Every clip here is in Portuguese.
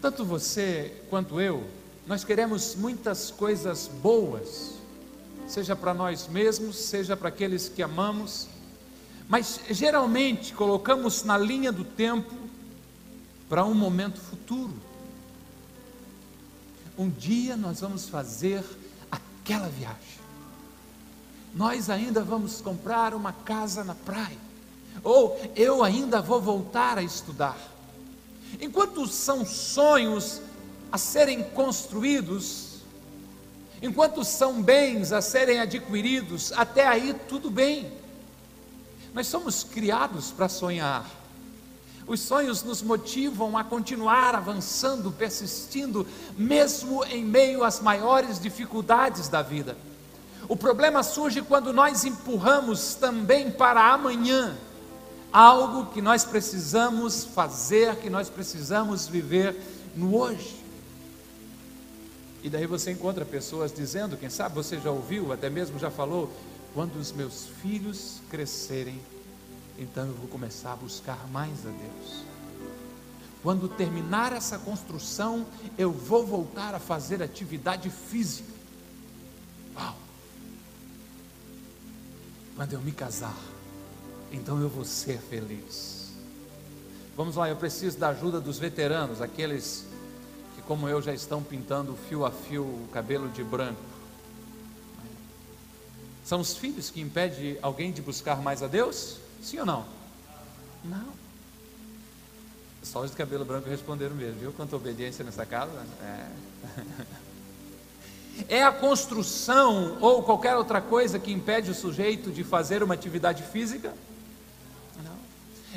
Tanto você quanto eu, nós queremos muitas coisas boas, seja para nós mesmos, seja para aqueles que amamos, mas geralmente colocamos na linha do tempo para um momento futuro. Um dia nós vamos fazer aquela viagem. Nós ainda vamos comprar uma casa na praia. Ou eu ainda vou voltar a estudar. Enquanto são sonhos a serem construídos, enquanto são bens a serem adquiridos, até aí tudo bem. Nós somos criados para sonhar. Os sonhos nos motivam a continuar avançando, persistindo, mesmo em meio às maiores dificuldades da vida. O problema surge quando nós empurramos também para amanhã algo que nós precisamos fazer, que nós precisamos viver no hoje. E daí você encontra pessoas dizendo, quem sabe você já ouviu, até mesmo já falou, quando os meus filhos crescerem, então eu vou começar a buscar mais a Deus. Quando terminar essa construção, eu vou voltar a fazer atividade física. Uau! Quando eu me casar, então eu vou ser feliz. Vamos lá, eu preciso da ajuda dos veteranos, aqueles que, como eu, já estão pintando fio a fio o cabelo de branco. São os filhos que impedem alguém de buscar mais a Deus? Sim ou não? Não. Só os de cabelo branco responderam mesmo, viu? Quanta obediência nessa casa. É. é a construção ou qualquer outra coisa que impede o sujeito de fazer uma atividade física?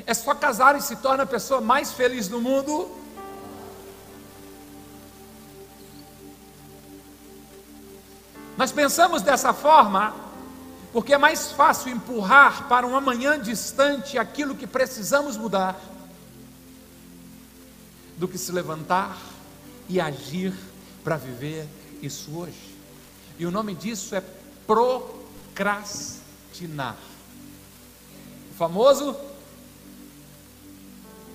É só casar e se torna a pessoa mais feliz do mundo? Nós pensamos dessa forma porque é mais fácil empurrar para um amanhã distante aquilo que precisamos mudar, do que se levantar e agir para viver isso hoje. E o nome disso é procrastinar. O famoso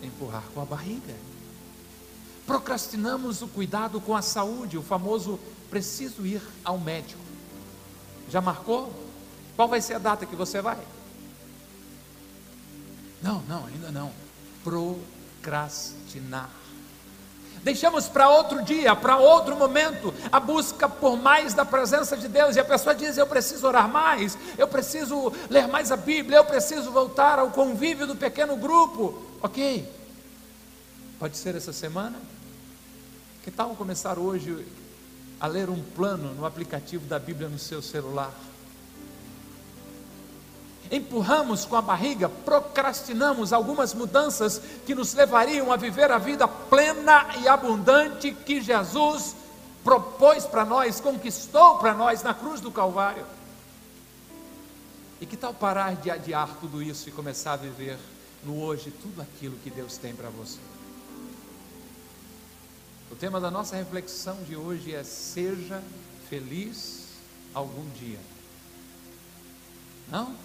empurrar com a barriga. Procrastinamos o cuidado com a saúde, o famoso preciso ir ao médico. Já marcou? Qual vai ser a data que você vai? Não, não, ainda não. Procrastinar. Deixamos para outro dia, para outro momento, a busca por mais da presença de Deus. E a pessoa diz: Eu preciso orar mais, eu preciso ler mais a Bíblia, eu preciso voltar ao convívio do pequeno grupo. Ok, pode ser essa semana? Que tal começar hoje a ler um plano no aplicativo da Bíblia no seu celular? Empurramos com a barriga, procrastinamos algumas mudanças que nos levariam a viver a vida plena e abundante que Jesus propôs para nós, conquistou para nós na cruz do Calvário. E que tal parar de adiar tudo isso e começar a viver no hoje tudo aquilo que Deus tem para você? O tema da nossa reflexão de hoje é: seja feliz algum dia. Não?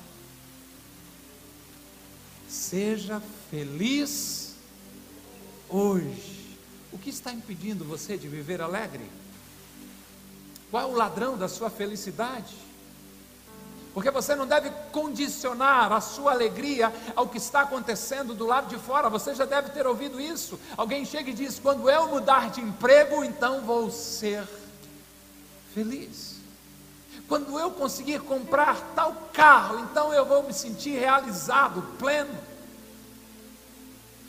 Seja feliz hoje. O que está impedindo você de viver alegre? Qual é o ladrão da sua felicidade? Porque você não deve condicionar a sua alegria ao que está acontecendo do lado de fora. Você já deve ter ouvido isso. Alguém chega e diz: Quando eu mudar de emprego, então vou ser feliz. Quando eu conseguir comprar tal carro, então eu vou me sentir realizado, pleno.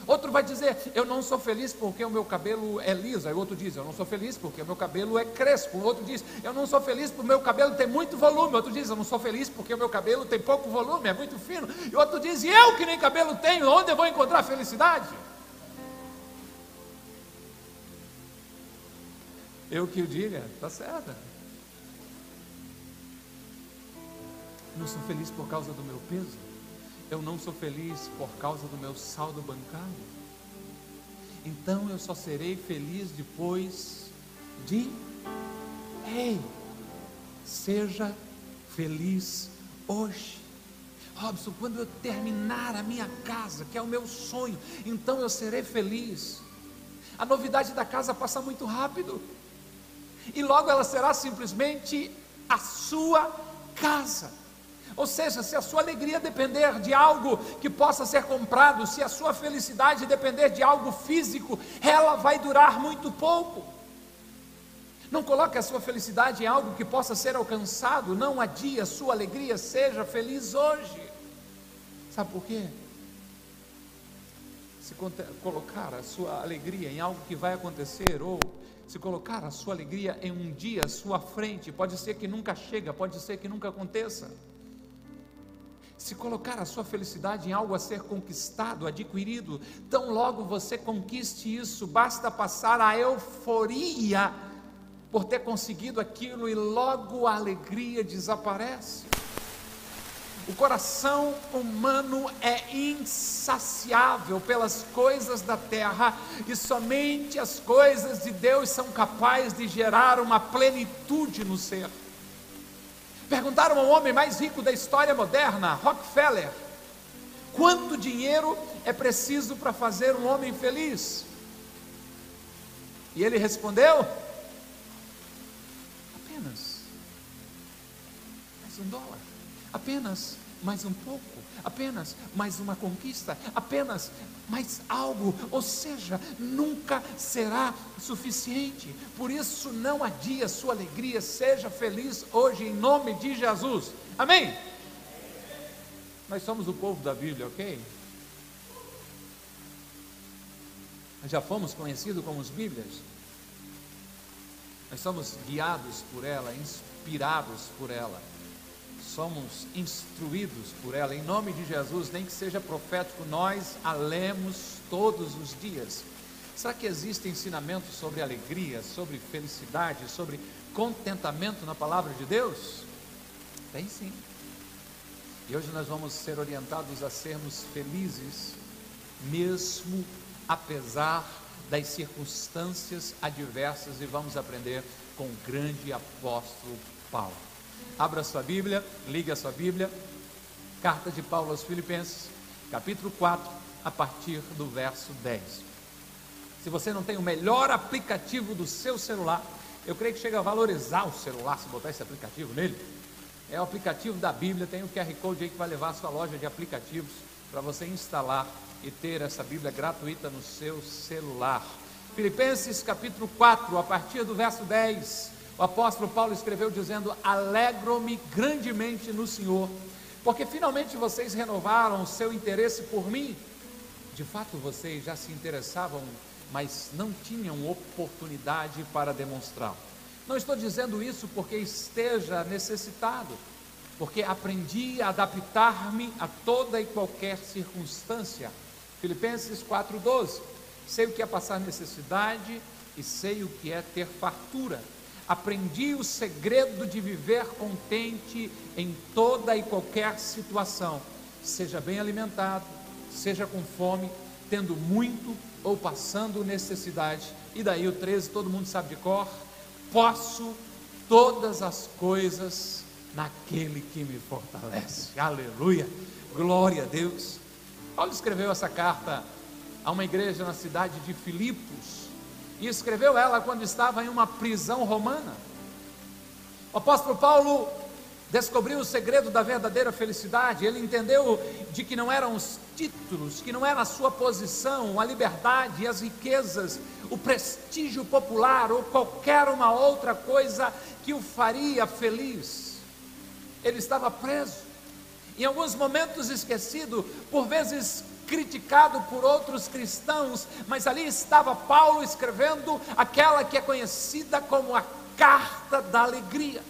Outro vai dizer, eu não sou feliz porque o meu cabelo é liso. Aí outro diz, eu não sou feliz porque o meu cabelo é crespo. Outro diz, eu não sou feliz porque o meu cabelo tem muito volume. Outro diz, eu não sou feliz porque o meu cabelo tem pouco volume, é muito fino. E outro diz, e eu que nem cabelo tenho, onde eu vou encontrar felicidade? Eu que o diga, está certo. Não sou feliz por causa do meu peso. Eu não sou feliz por causa do meu saldo bancário. Então eu só serei feliz depois de. Ei, seja feliz hoje. Robson, quando eu terminar a minha casa, que é o meu sonho, então eu serei feliz. A novidade da casa passa muito rápido. E logo ela será simplesmente a sua casa. Ou seja, se a sua alegria depender de algo que possa ser comprado, se a sua felicidade depender de algo físico, ela vai durar muito pouco. Não coloque a sua felicidade em algo que possa ser alcançado, não adie a sua alegria, seja feliz hoje. Sabe por quê? Se colocar a sua alegria em algo que vai acontecer, ou se colocar a sua alegria em um dia à sua frente, pode ser que nunca chega, pode ser que nunca aconteça se colocar a sua felicidade em algo a ser conquistado, adquirido, tão logo você conquiste isso, basta passar a euforia por ter conseguido aquilo e logo a alegria desaparece. O coração humano é insaciável pelas coisas da terra e somente as coisas de Deus são capazes de gerar uma plenitude no ser. Perguntaram ao homem mais rico da história moderna, Rockefeller, quanto dinheiro é preciso para fazer um homem feliz? E ele respondeu: apenas mais um dólar, apenas mais um pouco, apenas mais uma conquista, apenas mais algo, ou seja, nunca será suficiente. Por isso, não adie a sua alegria, seja feliz hoje em nome de Jesus. Amém? Nós somos o povo da Bíblia, ok? Já fomos conhecidos como os Bíblias. Nós somos guiados por ela, inspirados por ela somos instruídos por ela, em nome de Jesus, nem que seja profético, nós a lemos todos os dias. Será que existe ensinamento sobre alegria, sobre felicidade, sobre contentamento na palavra de Deus? Tem sim. E hoje nós vamos ser orientados a sermos felizes, mesmo apesar das circunstâncias adversas, e vamos aprender com o grande apóstolo Paulo. Abra sua Bíblia, ligue a sua Bíblia. Carta de Paulo aos Filipenses, capítulo 4, a partir do verso 10. Se você não tem o melhor aplicativo do seu celular, eu creio que chega a valorizar o celular se botar esse aplicativo nele. É o aplicativo da Bíblia, tem o QR Code aí que vai levar a sua loja de aplicativos para você instalar e ter essa Bíblia gratuita no seu celular. Filipenses capítulo 4, a partir do verso 10. O apóstolo Paulo escreveu dizendo: Alegro-me grandemente no Senhor, porque finalmente vocês renovaram o seu interesse por mim. De fato, vocês já se interessavam, mas não tinham oportunidade para demonstrá-lo. Não estou dizendo isso porque esteja necessitado, porque aprendi a adaptar-me a toda e qualquer circunstância. Filipenses 4,12. Sei o que é passar necessidade e sei o que é ter fartura aprendi o segredo de viver contente em toda e qualquer situação, seja bem alimentado, seja com fome, tendo muito ou passando necessidade. E daí o 13, todo mundo sabe de cor: posso todas as coisas naquele que me fortalece. Aleluia! Glória a Deus. Paulo escreveu essa carta a uma igreja na cidade de Filipos, e escreveu ela quando estava em uma prisão romana. O apóstolo Paulo descobriu o segredo da verdadeira felicidade, ele entendeu de que não eram os títulos, que não era a sua posição, a liberdade, as riquezas, o prestígio popular ou qualquer uma outra coisa que o faria feliz. Ele estava preso, em alguns momentos esquecido, por vezes criticado por outros cristãos, mas ali estava Paulo escrevendo aquela que é conhecida como a carta da alegria.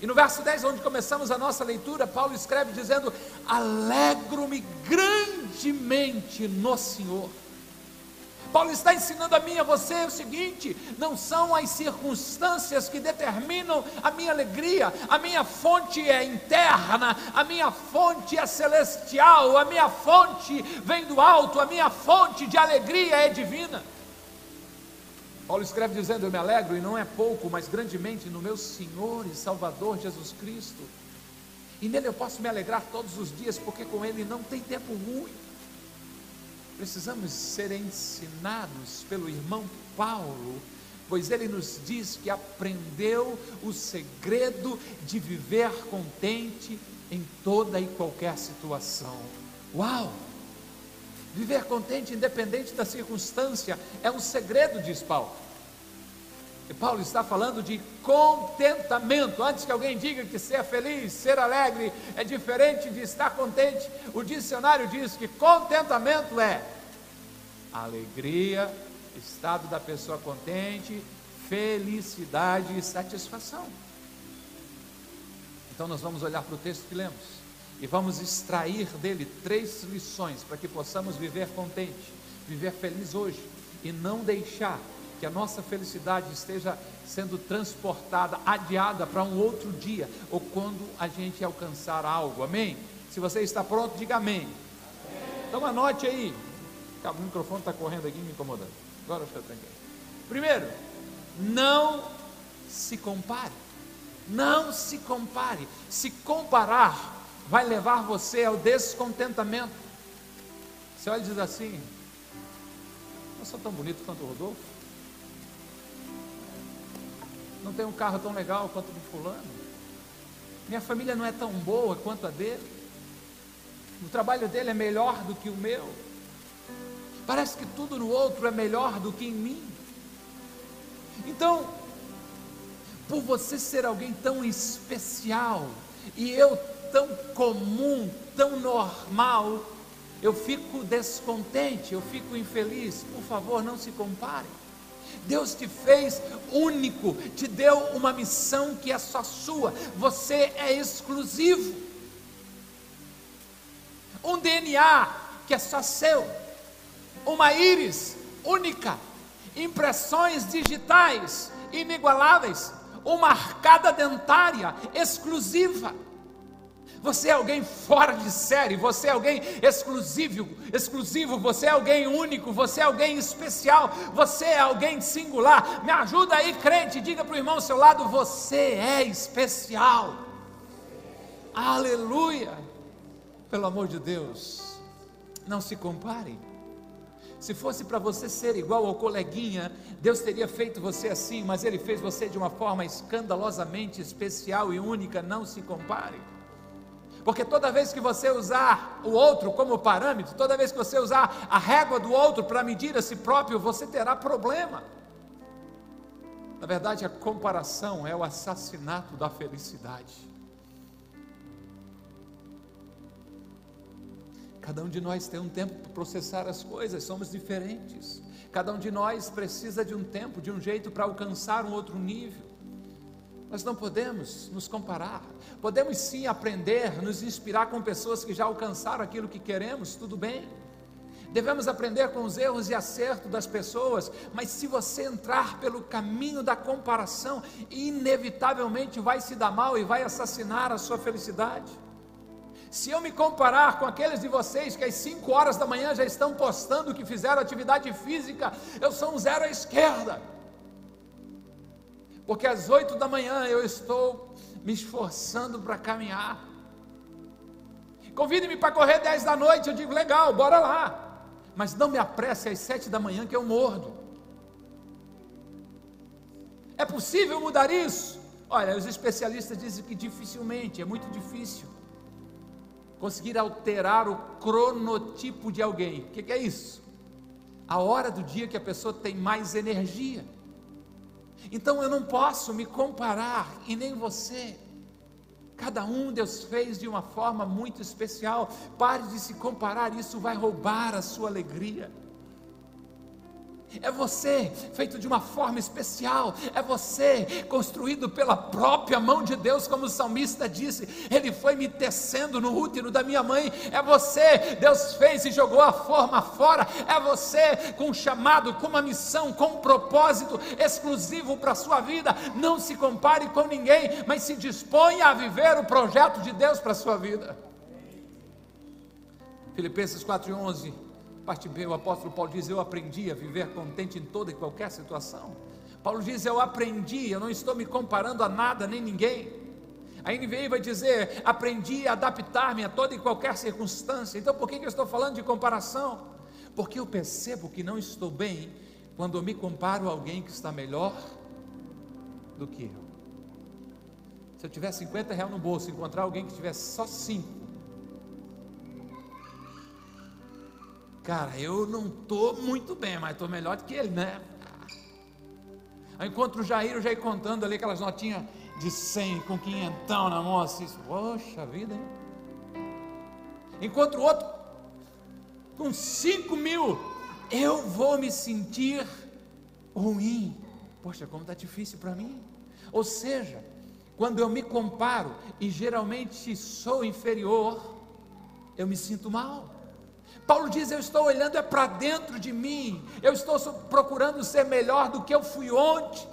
E no verso 10, onde começamos a nossa leitura, Paulo escreve dizendo: Alegro-me grandemente no Senhor. Paulo está ensinando a mim e a você o seguinte: não são as circunstâncias que determinam a minha alegria, a minha fonte é interna, a minha fonte é celestial, a minha fonte vem do alto, a minha fonte de alegria é divina. Paulo escreve dizendo: Eu me alegro e não é pouco, mas grandemente no meu Senhor e Salvador Jesus Cristo. E nele eu posso me alegrar todos os dias, porque com ele não tem tempo ruim. Precisamos ser ensinados pelo irmão Paulo, pois ele nos diz que aprendeu o segredo de viver contente em toda e qualquer situação. Uau! Viver contente, independente da circunstância, é um segredo, diz Paulo. Paulo está falando de contentamento. Antes que alguém diga que ser feliz, ser alegre é diferente de estar contente, o dicionário diz que contentamento é alegria, estado da pessoa contente, felicidade e satisfação. Então nós vamos olhar para o texto que lemos e vamos extrair dele três lições para que possamos viver contente, viver feliz hoje e não deixar que a nossa felicidade esteja sendo transportada, adiada para um outro dia, ou quando a gente alcançar algo, amém? Se você está pronto, diga amém. Então anote aí, o microfone está correndo aqui me incomodando. Agora eu tranquilo. Primeiro, não se compare. Não se compare. Se comparar, vai levar você ao descontentamento. Você olha e diz assim: Eu sou tão bonito quanto o Rodolfo não tem um carro tão legal quanto o do fulano, minha família não é tão boa quanto a dele, o trabalho dele é melhor do que o meu, parece que tudo no outro é melhor do que em mim. Então, por você ser alguém tão especial e eu tão comum, tão normal, eu fico descontente, eu fico infeliz. Por favor, não se compare. Deus te fez único, te deu uma missão que é só sua, você é exclusivo. Um DNA que é só seu, uma íris única, impressões digitais inigualáveis, uma arcada dentária exclusiva. Você é alguém fora de série, você é alguém exclusivo, exclusivo, você é alguém único, você é alguém especial, você é alguém singular. Me ajuda aí, crente, diga para o irmão ao seu lado: você é especial. Aleluia! Pelo amor de Deus, não se compare. Se fosse para você ser igual ao coleguinha, Deus teria feito você assim, mas Ele fez você de uma forma escandalosamente especial e única. Não se compare. Porque toda vez que você usar o outro como parâmetro, toda vez que você usar a régua do outro para medir a si próprio, você terá problema. Na verdade, a comparação é o assassinato da felicidade. Cada um de nós tem um tempo para processar as coisas, somos diferentes. Cada um de nós precisa de um tempo, de um jeito para alcançar um outro nível. Nós não podemos nos comparar. Podemos sim aprender, nos inspirar com pessoas que já alcançaram aquilo que queremos, tudo bem. Devemos aprender com os erros e acertos das pessoas, mas se você entrar pelo caminho da comparação, inevitavelmente vai se dar mal e vai assassinar a sua felicidade. Se eu me comparar com aqueles de vocês que às 5 horas da manhã já estão postando que fizeram atividade física, eu sou um zero à esquerda porque às oito da manhã eu estou me esforçando para caminhar. Convide-me para correr dez da noite, eu digo, legal, bora lá. Mas não me apresse às sete da manhã que eu mordo. É possível mudar isso? Olha, os especialistas dizem que dificilmente, é muito difícil conseguir alterar o cronotipo de alguém. O que, é isso? A hora do dia que a pessoa tem mais energia. Então eu não posso me comparar e nem você. Cada um Deus fez de uma forma muito especial. Pare de se comparar, isso vai roubar a sua alegria. É você feito de uma forma especial, é você construído pela própria mão de Deus, como o salmista disse. Ele foi me tecendo no útero da minha mãe. É você, Deus fez e jogou a forma fora. É você com um chamado, com uma missão, com um propósito exclusivo para a sua vida. Não se compare com ninguém, mas se disponha a viver o projeto de Deus para a sua vida. Filipenses 4:11 parte B, o apóstolo Paulo diz: Eu aprendi a viver contente em toda e qualquer situação. Paulo diz: Eu aprendi, eu não estou me comparando a nada nem ninguém. A NVI vai dizer: Aprendi a adaptar-me a toda e qualquer circunstância. Então, por que, que eu estou falando de comparação? Porque eu percebo que não estou bem quando eu me comparo a alguém que está melhor do que eu. Se eu tiver 50 reais no bolso, encontrar alguém que tivesse só 5, cara, eu não estou muito bem, mas estou melhor do que ele, né? Aí encontro o Jair, o Jair contando ali aquelas notinhas de 100 com quinhentão na mão, assim, poxa vida, hein? Encontro outro com 5 mil, eu vou me sentir ruim. Poxa, como está difícil para mim. Ou seja, quando eu me comparo e geralmente sou inferior, eu me sinto mal. Paulo diz: Eu estou olhando é para dentro de mim, eu estou procurando ser melhor do que eu fui ontem,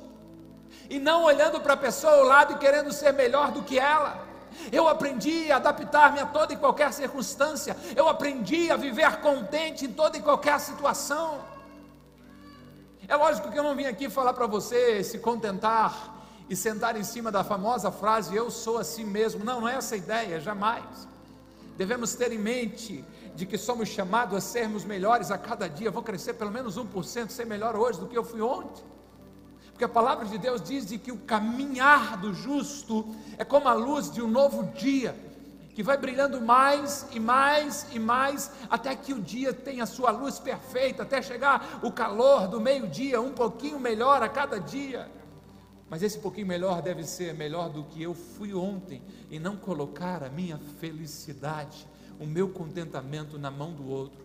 e não olhando para a pessoa ao lado e querendo ser melhor do que ela. Eu aprendi a adaptar-me a toda e qualquer circunstância, eu aprendi a viver contente em toda e qualquer situação. É lógico que eu não vim aqui falar para você se contentar e sentar em cima da famosa frase eu sou assim mesmo. Não, não é essa a ideia, jamais. Devemos ter em mente de que somos chamados a sermos melhores a cada dia. vou crescer pelo menos 1%, ser melhor hoje do que eu fui ontem. Porque a palavra de Deus diz de que o caminhar do justo é como a luz de um novo dia, que vai brilhando mais e mais e mais, até que o dia tenha a sua luz perfeita, até chegar o calor do meio-dia, um pouquinho melhor a cada dia. Mas esse pouquinho melhor deve ser melhor do que eu fui ontem, e não colocar a minha felicidade o meu contentamento na mão do outro.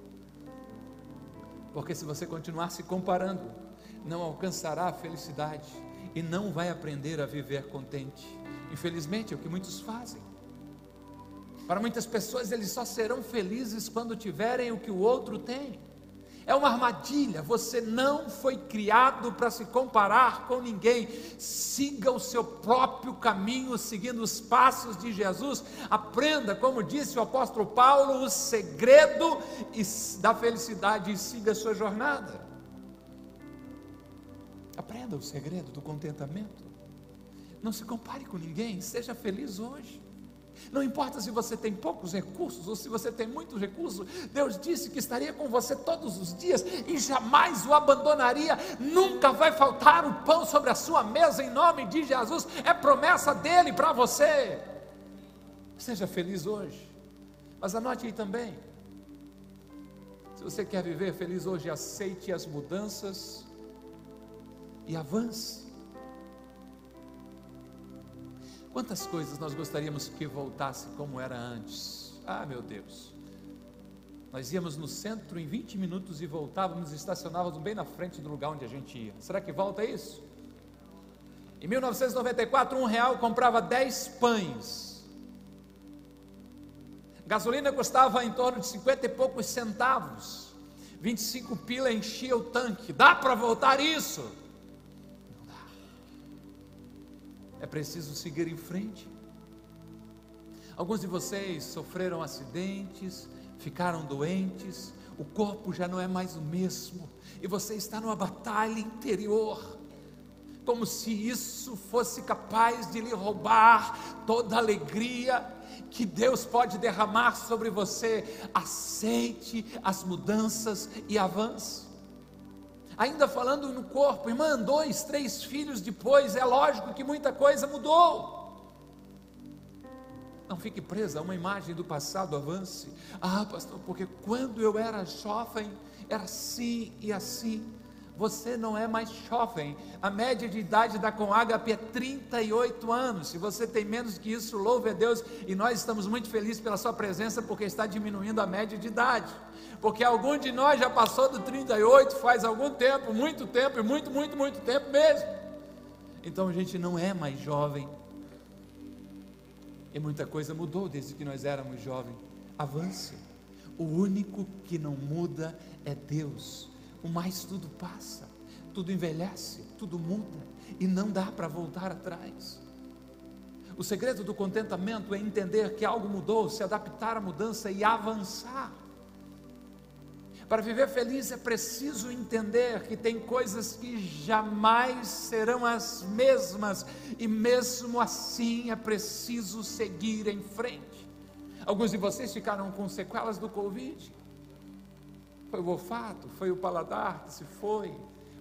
Porque se você continuar se comparando, não alcançará a felicidade e não vai aprender a viver contente. Infelizmente, é o que muitos fazem. Para muitas pessoas, eles só serão felizes quando tiverem o que o outro tem. É uma armadilha, você não foi criado para se comparar com ninguém. Siga o seu próprio caminho, seguindo os passos de Jesus. Aprenda, como disse o apóstolo Paulo, o segredo da felicidade e siga a sua jornada. Aprenda o segredo do contentamento. Não se compare com ninguém, seja feliz hoje. Não importa se você tem poucos recursos ou se você tem muitos recursos, Deus disse que estaria com você todos os dias e jamais o abandonaria. Nunca vai faltar o pão sobre a sua mesa em nome de Jesus. É promessa dele para você. Seja feliz hoje. Mas anote aí também. Se você quer viver feliz hoje, aceite as mudanças e avance. Quantas coisas nós gostaríamos que voltasse como era antes? Ah, meu Deus. Nós íamos no centro em 20 minutos e voltávamos estacionávamos bem na frente do lugar onde a gente ia. Será que volta isso? Em 1994, um real comprava 10 pães. Gasolina custava em torno de 50 e poucos centavos. 25 pila enchia o tanque. Dá para voltar isso? É preciso seguir em frente. Alguns de vocês sofreram acidentes, ficaram doentes, o corpo já não é mais o mesmo, e você está numa batalha interior, como se isso fosse capaz de lhe roubar toda a alegria que Deus pode derramar sobre você. Aceite as mudanças e avance ainda falando no corpo, irmã, dois, três filhos depois, é lógico que muita coisa mudou. Não fique presa a uma imagem do passado, avance. Ah, pastor, porque quando eu era jovem, era assim e assim. Você não é mais jovem. A média de idade da Conagap é 38 anos. Se você tem menos que isso, louve a Deus. E nós estamos muito felizes pela sua presença, porque está diminuindo a média de idade porque algum de nós já passou do 38 faz algum tempo, muito tempo, e muito, muito, muito tempo mesmo. Então a gente não é mais jovem. E muita coisa mudou desde que nós éramos jovens. Avance. O único que não muda é Deus. O mais tudo passa, tudo envelhece, tudo muda e não dá para voltar atrás. O segredo do contentamento é entender que algo mudou, se adaptar à mudança e avançar. Para viver feliz é preciso entender que tem coisas que jamais serão as mesmas, e mesmo assim é preciso seguir em frente. Alguns de vocês ficaram com sequelas do Covid. Foi o olfato, foi o paladar que se foi,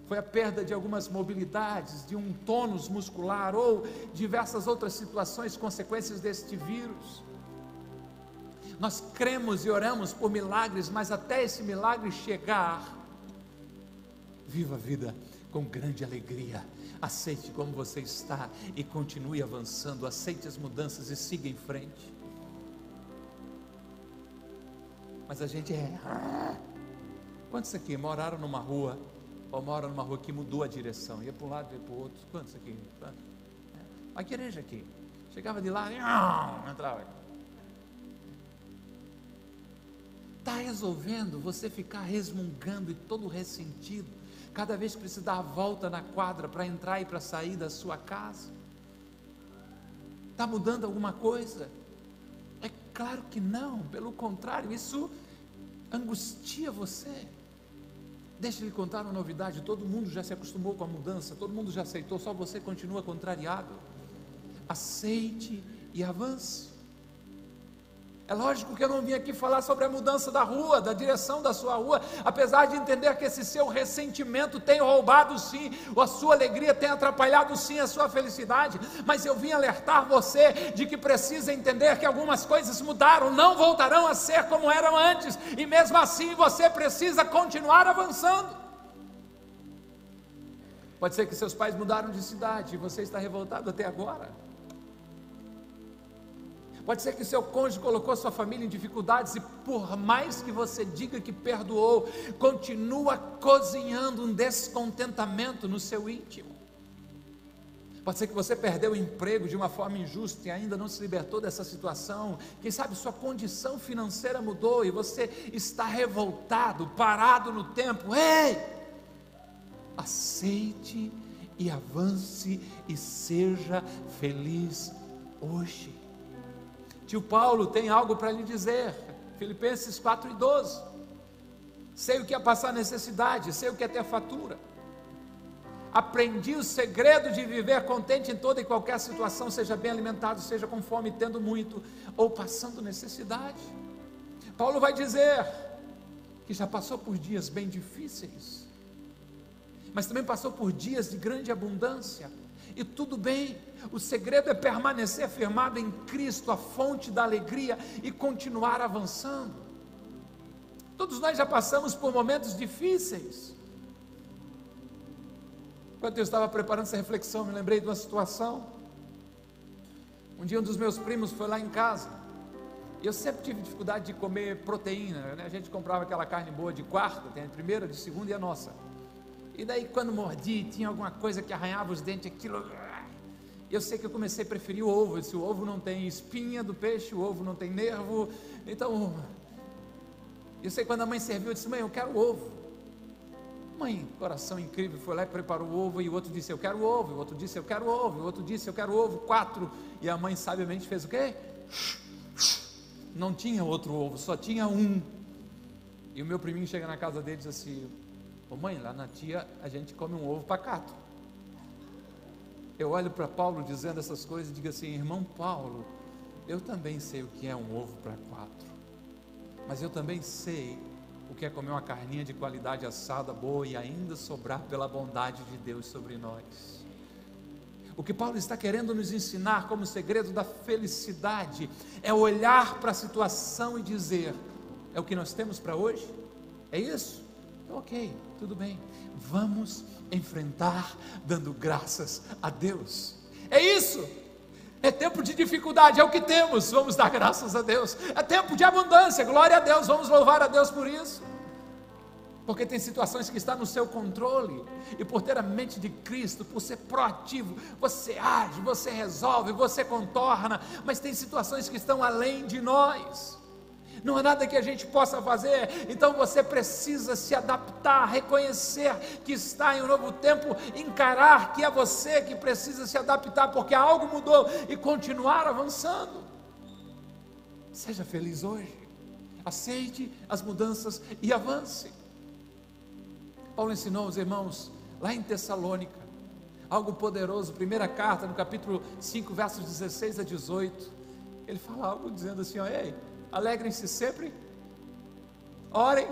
foi a perda de algumas mobilidades, de um tônus muscular ou diversas outras situações, consequências deste vírus. Nós cremos e oramos por milagres, mas até esse milagre chegar, viva a vida com grande alegria. Aceite como você está e continue avançando. Aceite as mudanças e siga em frente. Mas a gente é. Quantos aqui moraram numa rua, ou moram numa rua que mudou a direção? Ia para um lado, ia para o outro. Quantos aqui? A igreja aqui. Chegava de lá, entrava. Está resolvendo você ficar resmungando e todo ressentido, cada vez que precisa dar a volta na quadra para entrar e para sair da sua casa? Está mudando alguma coisa? Claro que não, pelo contrário, isso angustia você. Deixa eu lhe contar uma novidade: todo mundo já se acostumou com a mudança, todo mundo já aceitou, só você continua contrariado. Aceite e avance. É lógico que eu não vim aqui falar sobre a mudança da rua, da direção da sua rua, apesar de entender que esse seu ressentimento tem roubado sim, a sua alegria tem atrapalhado sim a sua felicidade, mas eu vim alertar você de que precisa entender que algumas coisas mudaram, não voltarão a ser como eram antes, e mesmo assim você precisa continuar avançando. Pode ser que seus pais mudaram de cidade e você está revoltado até agora. Pode ser que seu cônjuge colocou sua família em dificuldades e, por mais que você diga que perdoou, continua cozinhando um descontentamento no seu íntimo. Pode ser que você perdeu o emprego de uma forma injusta e ainda não se libertou dessa situação. Quem sabe sua condição financeira mudou e você está revoltado, parado no tempo. Ei! Aceite e avance e seja feliz hoje. Tio Paulo tem algo para lhe dizer. Filipenses 4 e 12. Sei o que é passar necessidade, sei o que é ter fatura. Aprendi o segredo de viver contente em toda e qualquer situação, seja bem alimentado, seja com fome, tendo muito ou passando necessidade. Paulo vai dizer que já passou por dias bem difíceis, mas também passou por dias de grande abundância e tudo bem. O segredo é permanecer firmado em Cristo, a fonte da alegria, e continuar avançando. Todos nós já passamos por momentos difíceis. Enquanto eu estava preparando essa reflexão, me lembrei de uma situação. Um dia um dos meus primos foi lá em casa. E eu sempre tive dificuldade de comer proteína. Né? A gente comprava aquela carne boa de quarta, tem a primeira, de segunda e a nossa. E daí, quando mordi, tinha alguma coisa que arranhava os dentes, aquilo. Eu sei que eu comecei a preferir o ovo. Se o ovo não tem espinha do peixe, o ovo não tem nervo. Então, eu sei quando a mãe serviu, eu disse: Mãe, eu quero ovo. Mãe, coração incrível, foi lá e preparou o ovo. E o outro disse: Eu quero ovo. O outro disse: Eu quero ovo. O outro disse: Eu quero ovo. Quatro. E a mãe sabiamente fez o quê? Não tinha outro ovo, só tinha um. E o meu priminho chega na casa dele e diz assim: Ô mãe, lá na tia a gente come um ovo pacato. Eu olho para Paulo dizendo essas coisas e digo assim: irmão Paulo, eu também sei o que é um ovo para quatro, mas eu também sei o que é comer uma carninha de qualidade assada, boa e ainda sobrar pela bondade de Deus sobre nós. O que Paulo está querendo nos ensinar como segredo da felicidade é olhar para a situação e dizer: é o que nós temos para hoje? É isso? Ok, tudo bem. Vamos enfrentar dando graças a Deus. É isso. É tempo de dificuldade, é o que temos, vamos dar graças a Deus. É tempo de abundância, glória a Deus, vamos louvar a Deus por isso. Porque tem situações que estão no seu controle, e por ter a mente de Cristo, por ser proativo, você age, você resolve, você contorna, mas tem situações que estão além de nós não há nada que a gente possa fazer, então você precisa se adaptar, reconhecer que está em um novo tempo, encarar que é você que precisa se adaptar, porque algo mudou e continuar avançando. Seja feliz hoje, aceite as mudanças e avance. Paulo ensinou os irmãos lá em Tessalônica, algo poderoso, primeira carta, no capítulo 5, versos 16 a 18. Ele fala algo dizendo assim: ó, ei, alegrem-se sempre, orem,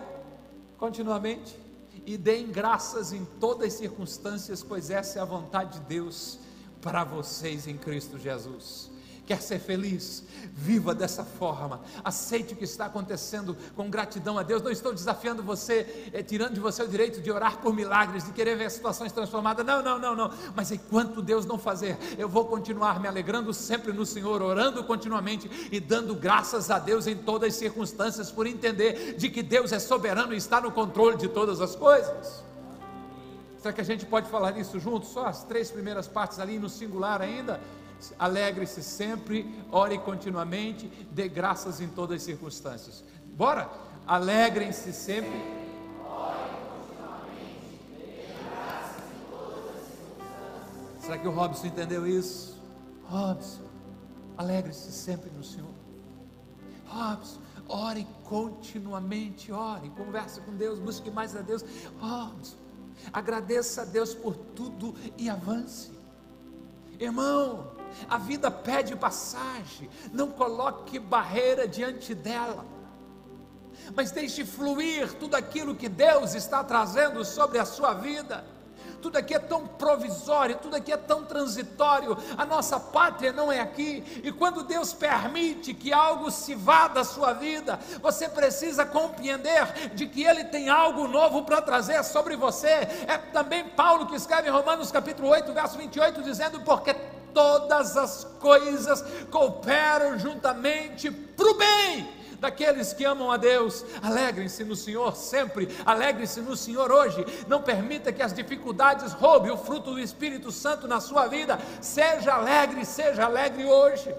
continuamente e deem graças em todas as circunstâncias, pois essa é a vontade de Deus para vocês em Cristo Jesus. Quer ser feliz? Viva dessa forma. Aceite o que está acontecendo com gratidão a Deus. Não estou desafiando você, é, tirando de você o direito de orar por milagres, de querer ver situações transformadas. Não, não, não, não. Mas enquanto Deus não fazer, eu vou continuar me alegrando sempre no Senhor, orando continuamente e dando graças a Deus em todas as circunstâncias, por entender de que Deus é soberano e está no controle de todas as coisas. Será que a gente pode falar isso juntos? Só as três primeiras partes ali no singular ainda? Alegre-se sempre, ore continuamente, dê graças em todas as circunstâncias. Bora? Alegrem-se sempre. Será que o Robson entendeu isso? Robson, alegre-se sempre no Senhor. Robson, ore continuamente, ore, converse com Deus, busque mais a Deus. Robson, agradeça a Deus por tudo e avance. Irmão, a vida pede passagem, não coloque barreira diante dela, mas deixe fluir tudo aquilo que Deus está trazendo sobre a sua vida. Tudo aqui é tão provisório, tudo aqui é tão transitório. A nossa pátria não é aqui. E quando Deus permite que algo se vá da sua vida, você precisa compreender de que Ele tem algo novo para trazer sobre você. É também Paulo que escreve em Romanos capítulo 8, verso 28, dizendo: Porque todas as coisas cooperam juntamente para o bem daqueles que amam a Deus. Alegrem-se no Senhor sempre, alegre-se no Senhor hoje. Não permita que as dificuldades roubem o fruto do Espírito Santo na sua vida. Seja alegre, seja alegre hoje.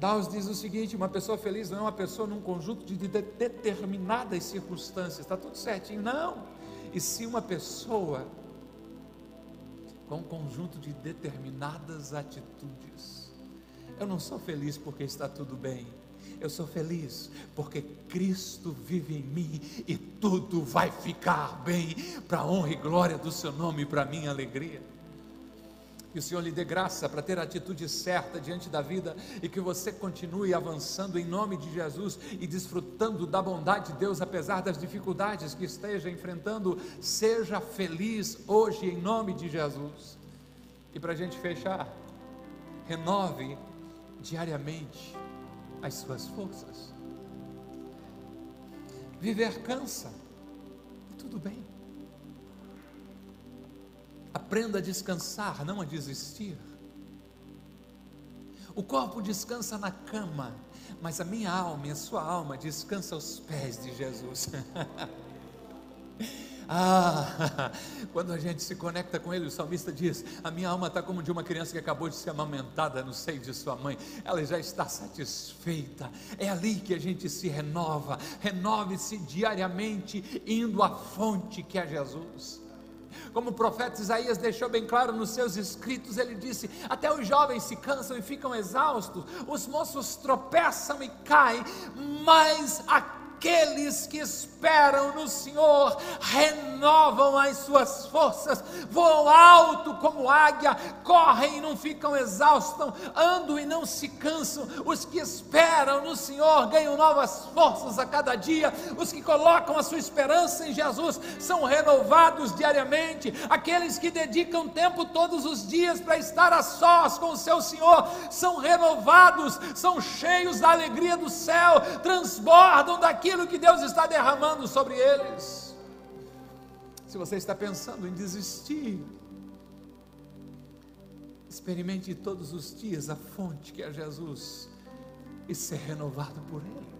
Dawes diz o seguinte: uma pessoa feliz não é uma pessoa num conjunto de determinadas circunstâncias, está tudo certinho, não. E se uma pessoa com um conjunto de determinadas atitudes. Eu não sou feliz porque está tudo bem. Eu sou feliz porque Cristo vive em mim e tudo vai ficar bem para a honra e glória do seu nome e para a minha alegria. Que o Senhor lhe dê graça para ter a atitude certa diante da vida e que você continue avançando em nome de Jesus e desfrutando da bondade de Deus apesar das dificuldades que esteja enfrentando. Seja feliz hoje em nome de Jesus. E para a gente fechar, renove diariamente as suas forças. Viver cansa, tudo bem. Aprenda a descansar, não a desistir. O corpo descansa na cama, mas a minha alma e a sua alma descansa aos pés de Jesus. ah, quando a gente se conecta com Ele, o salmista diz: A minha alma está como de uma criança que acabou de ser amamentada no seio de sua mãe, ela já está satisfeita. É ali que a gente se renova, renove-se diariamente, indo à fonte que é Jesus. Como o profeta Isaías deixou bem claro nos seus escritos, ele disse: Até os jovens se cansam e ficam exaustos, os moços tropeçam e caem, mas aqueles que esperam no Senhor renovam as suas forças, voam alto como águia, correm e não ficam exaustos, andam e não se cansam. Os que esperam no Senhor ganham novas forças a cada dia. Os que colocam a sua esperança em Jesus são renovados diariamente. Aqueles que dedicam tempo todos os dias para estar a sós com o seu Senhor são renovados, são cheios da alegria do céu, transbordam daquilo que Deus está derramando sobre eles. Se você está pensando em desistir, experimente todos os dias a fonte que é Jesus e ser renovado por Ele.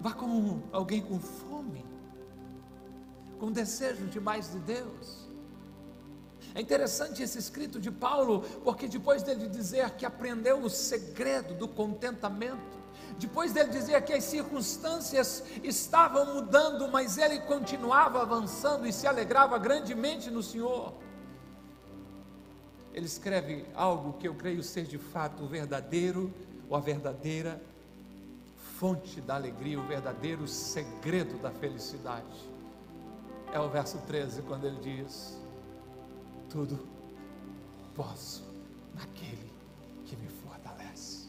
Vá como alguém com fome, com desejo de mais de Deus. É interessante esse escrito de Paulo, porque depois dele dizer que aprendeu o segredo do contentamento, depois dele dizer que as circunstâncias estavam mudando, mas ele continuava avançando e se alegrava grandemente no Senhor. Ele escreve algo que eu creio ser de fato o verdadeiro ou a verdadeira fonte da alegria, o verdadeiro segredo da felicidade. É o verso 13, quando ele diz: Tudo posso naquele que me fortalece.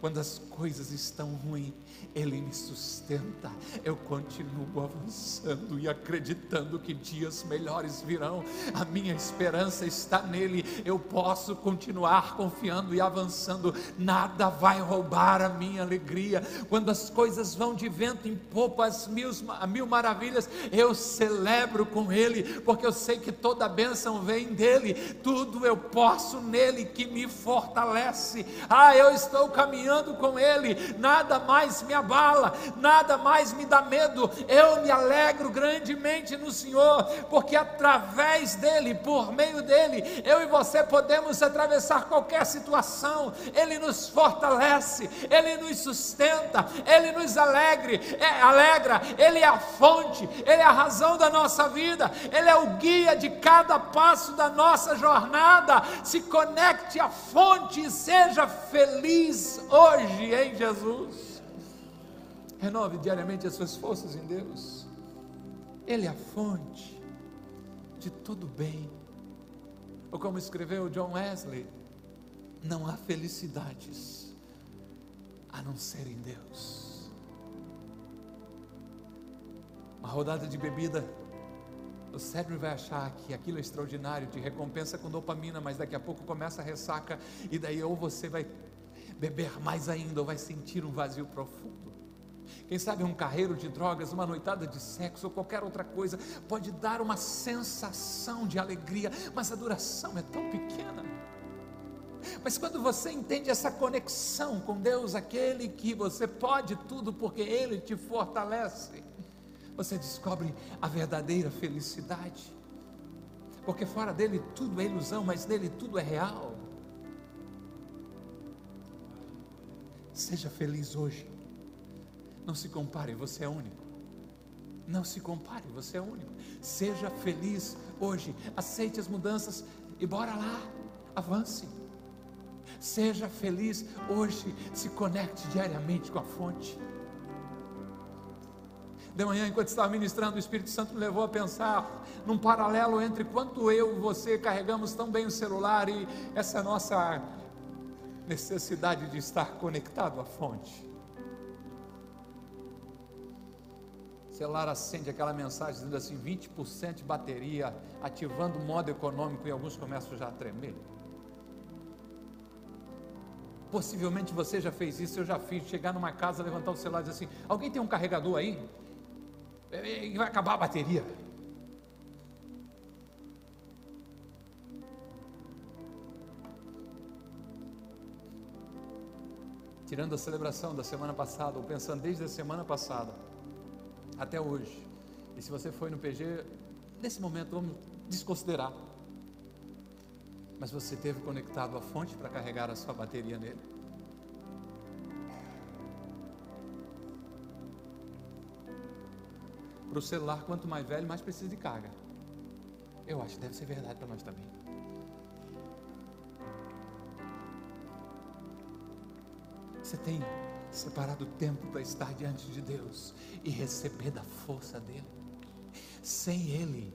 Quando as coisas estão ruins, Ele me sustenta. Eu continuo avançando e acreditando que dias melhores virão. A minha esperança está nele. Eu posso continuar confiando e avançando. Nada vai roubar a minha alegria. Quando as coisas vão de vento em popa, as mil, mil maravilhas, eu celebro com Ele, porque eu sei que toda bênção vem dele. Tudo eu posso nele que me fortalece. Ah, eu estou caminhando com Ele, nada mais me abala, nada mais me dá medo. Eu me alegro grandemente no Senhor, porque através dEle, por meio dEle, eu e você podemos atravessar qualquer situação. Ele nos fortalece, Ele nos sustenta, Ele nos alegre, é, alegra, Ele é a fonte, Ele é a razão da nossa vida, Ele é o guia de cada passo da nossa jornada. Se conecte à fonte e seja feliz hoje em Jesus. Renove diariamente as suas forças em Deus. Ele é a fonte de todo bem. Ou como escreveu John Wesley, não há felicidades a não ser em Deus. Uma rodada de bebida, o cérebro vai achar que aquilo é extraordinário, de recompensa com dopamina, mas daqui a pouco começa a ressaca, e daí ou você vai beber mais ainda ou vai sentir um vazio profundo. Quem sabe um carreiro de drogas, uma noitada de sexo ou qualquer outra coisa pode dar uma sensação de alegria, mas a duração é tão pequena. Mas quando você entende essa conexão com Deus, aquele que você pode tudo porque Ele te fortalece, você descobre a verdadeira felicidade. Porque fora dele tudo é ilusão, mas nele tudo é real. Seja feliz hoje. Não se compare, você é único. Não se compare, você é único. Seja feliz hoje. Aceite as mudanças e bora lá. Avance. Seja feliz hoje. Se conecte diariamente com a fonte. De manhã, enquanto estava ministrando, o Espírito Santo me levou a pensar num paralelo entre quanto eu e você carregamos tão bem o celular e essa nossa necessidade de estar conectado à fonte. Celular acende aquela mensagem dizendo assim: 20% de bateria, ativando o modo econômico e alguns começam já a tremer. Possivelmente você já fez isso, eu já fiz. Chegar numa casa, levantar o celular e dizer assim: alguém tem um carregador aí? E vai acabar a bateria. tirando a celebração da semana passada, ou pensando desde a semana passada até hoje. E se você foi no PG, nesse momento vamos desconsiderar. Mas você teve conectado a fonte para carregar a sua bateria nele? Para o celular, quanto mais velho, mais precisa de carga. Eu acho que deve ser verdade para nós também. Você tem separado tempo para estar diante de Deus e receber da força dele. Sem Ele,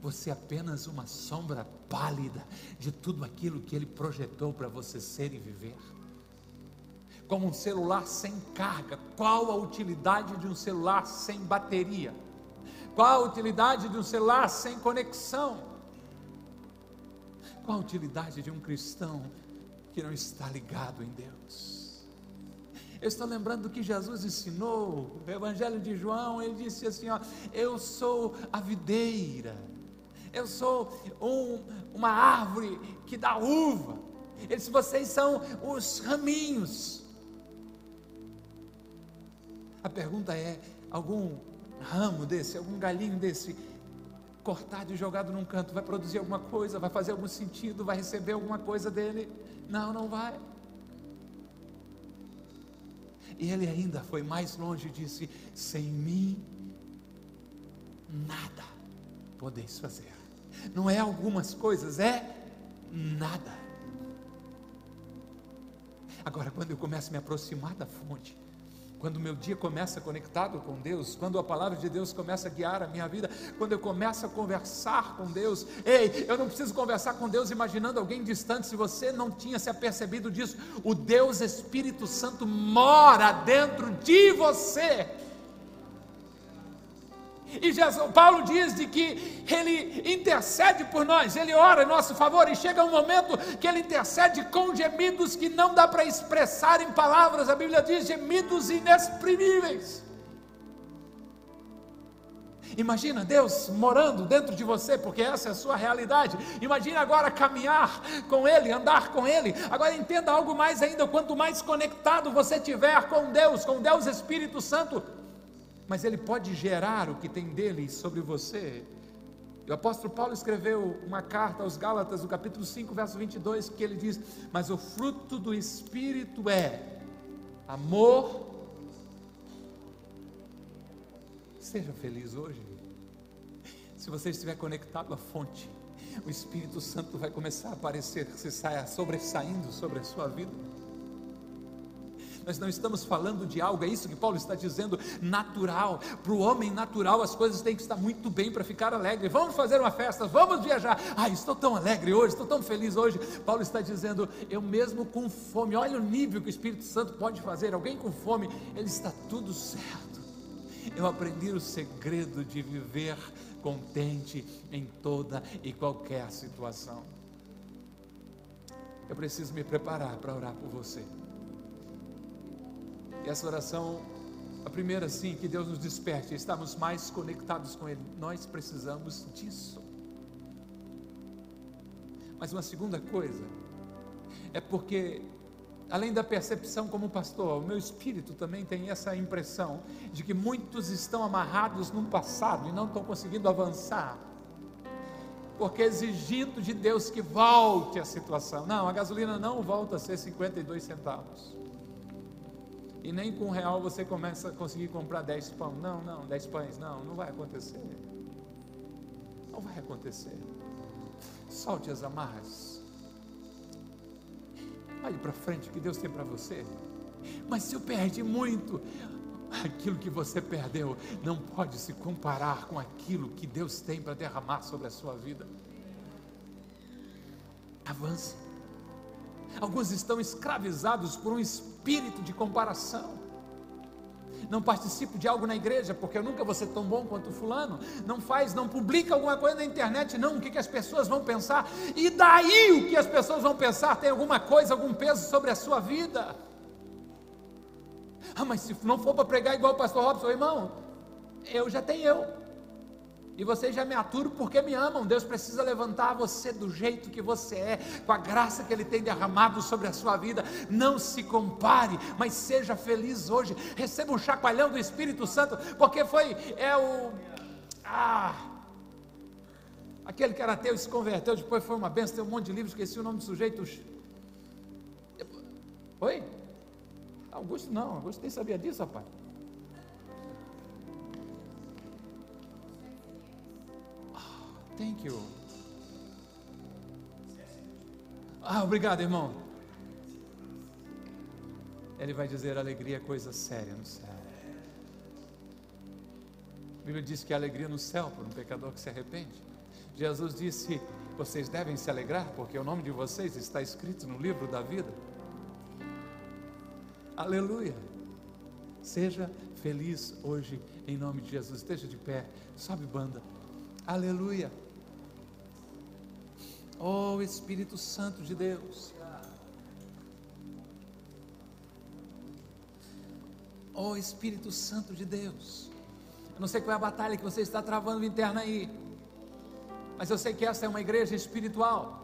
você é apenas uma sombra pálida de tudo aquilo que Ele projetou para você ser e viver. Como um celular sem carga, qual a utilidade de um celular sem bateria? Qual a utilidade de um celular sem conexão? Qual a utilidade de um cristão que não está ligado em Deus? Eu estou lembrando do que Jesus ensinou, no Evangelho de João, ele disse assim: ó, Eu sou a videira, eu sou um, uma árvore que dá uva. Ele disse: Vocês são os raminhos. A pergunta é: algum ramo desse, algum galinho desse, cortado e jogado num canto, vai produzir alguma coisa, vai fazer algum sentido, vai receber alguma coisa dele? Não, não vai. E ele ainda foi mais longe e disse: Sem mim, nada podeis fazer. Não é algumas coisas, é nada. Agora, quando eu começo a me aproximar da fonte, quando o meu dia começa conectado com Deus, quando a palavra de Deus começa a guiar a minha vida, quando eu começo a conversar com Deus, ei, eu não preciso conversar com Deus imaginando alguém distante, se você não tinha se apercebido disso, o Deus Espírito Santo mora dentro de você. E Jesus, Paulo diz de que ele intercede por nós, ele ora em nosso favor, e chega um momento que ele intercede com gemidos que não dá para expressar em palavras, a Bíblia diz gemidos inexprimíveis. Imagina Deus morando dentro de você, porque essa é a sua realidade. Imagina agora caminhar com Ele, andar com Ele. Agora entenda algo mais ainda: quanto mais conectado você tiver com Deus, com Deus Espírito Santo, mas ele pode gerar o que tem dele sobre você. O apóstolo Paulo escreveu uma carta aos Gálatas, no capítulo 5, verso 22, que ele diz: Mas o fruto do Espírito é amor. Seja feliz hoje. Se você estiver conectado à fonte, o Espírito Santo vai começar a aparecer, se saia sobressaindo sobre a sua vida. Nós não estamos falando de algo, é isso que Paulo está dizendo, natural. Para o homem natural, as coisas têm que estar muito bem para ficar alegre. Vamos fazer uma festa, vamos viajar. Ah, estou tão alegre hoje, estou tão feliz hoje. Paulo está dizendo, eu mesmo com fome, olha o nível que o Espírito Santo pode fazer. Alguém com fome, ele está tudo certo. Eu aprendi o segredo de viver contente em toda e qualquer situação. Eu preciso me preparar para orar por você. E essa oração, a primeira sim, que Deus nos desperte, estamos mais conectados com Ele. Nós precisamos disso. Mas uma segunda coisa, é porque, além da percepção como pastor, o meu espírito também tem essa impressão de que muitos estão amarrados no passado e não estão conseguindo avançar porque exigindo de Deus que volte a situação. Não, a gasolina não volta a ser 52 centavos e nem com um real você começa a conseguir comprar dez pão. Não, não, dez pães, não, não vai acontecer. Não vai acontecer. Solte as amarras. Olhe para frente o que Deus tem para você. Mas se eu perdi muito, aquilo que você perdeu não pode se comparar com aquilo que Deus tem para derramar sobre a sua vida. Avance. Alguns estão escravizados por um espírito de comparação. Não participo de algo na igreja porque eu nunca vou ser tão bom quanto fulano. Não faz, não publica alguma coisa na internet, não. O que, que as pessoas vão pensar? E daí o que as pessoas vão pensar tem alguma coisa, algum peso sobre a sua vida. Ah, mas se não for para pregar igual o pastor Robson, irmão, eu já tenho eu. E vocês já me aturam porque me amam. Deus precisa levantar você do jeito que você é, com a graça que Ele tem derramado sobre a sua vida. Não se compare, mas seja feliz hoje. Receba um chacoalhão do Espírito Santo, porque foi é o ah, aquele que era ateu se converteu, depois foi uma benção, tem um monte de livros, esqueci o nome do sujeito. Oi? Augusto não, Augusto nem sabia disso, rapaz. Thank you. Ah, obrigado, irmão. Ele vai dizer: alegria é coisa séria no céu. A Bíblia diz que a alegria no céu para um pecador que se arrepende. Jesus disse: vocês devem se alegrar, porque o nome de vocês está escrito no livro da vida. Aleluia. Seja feliz hoje, em nome de Jesus. Esteja de pé, sobe banda. Aleluia. Oh Espírito Santo de Deus. Oh Espírito Santo de Deus. Eu não sei qual é a batalha que você está travando interna aí. Mas eu sei que essa é uma igreja espiritual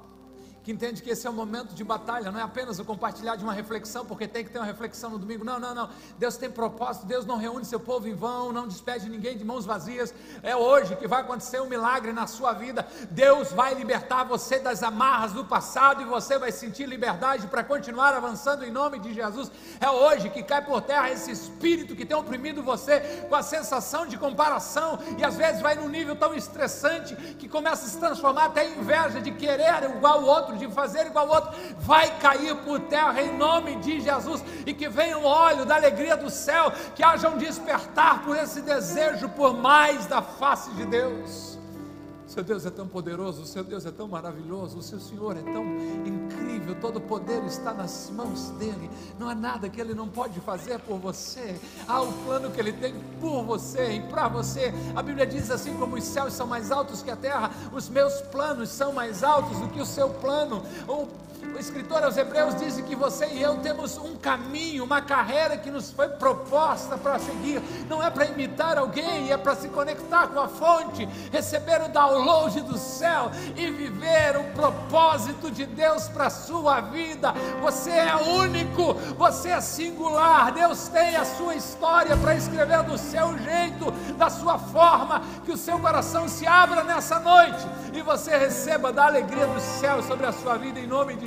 que entende que esse é um momento de batalha, não é apenas o compartilhar de uma reflexão, porque tem que ter uma reflexão no domingo. Não, não, não. Deus tem propósito, Deus não reúne seu povo em vão, não despede ninguém de mãos vazias. É hoje que vai acontecer um milagre na sua vida. Deus vai libertar você das amarras do passado e você vai sentir liberdade para continuar avançando em nome de Jesus. É hoje que cai por terra esse espírito que tem oprimido você com a sensação de comparação e às vezes vai num nível tão estressante que começa a se transformar até em inveja de querer igual o outro de fazer igual ao outro, vai cair por terra em nome de Jesus e que venha um óleo da alegria do céu, que haja um despertar por esse desejo por mais da face de Deus. Seu Deus é tão poderoso, o seu Deus é tão maravilhoso, o seu Senhor é tão incrível, todo o poder está nas mãos dele. Não há nada que ele não pode fazer por você. Há o plano que ele tem por você e para você. A Bíblia diz assim: como os céus são mais altos que a terra, os meus planos são mais altos do que o seu plano. O o escritor aos Hebreus diz que você e eu temos um caminho, uma carreira que nos foi proposta para seguir. Não é para imitar alguém, é para se conectar com a fonte, receber o download do céu e viver o propósito de Deus para a sua vida. Você é único, você é singular. Deus tem a sua história para escrever do seu jeito, da sua forma. Que o seu coração se abra nessa noite e você receba da alegria do céu sobre a sua vida em nome de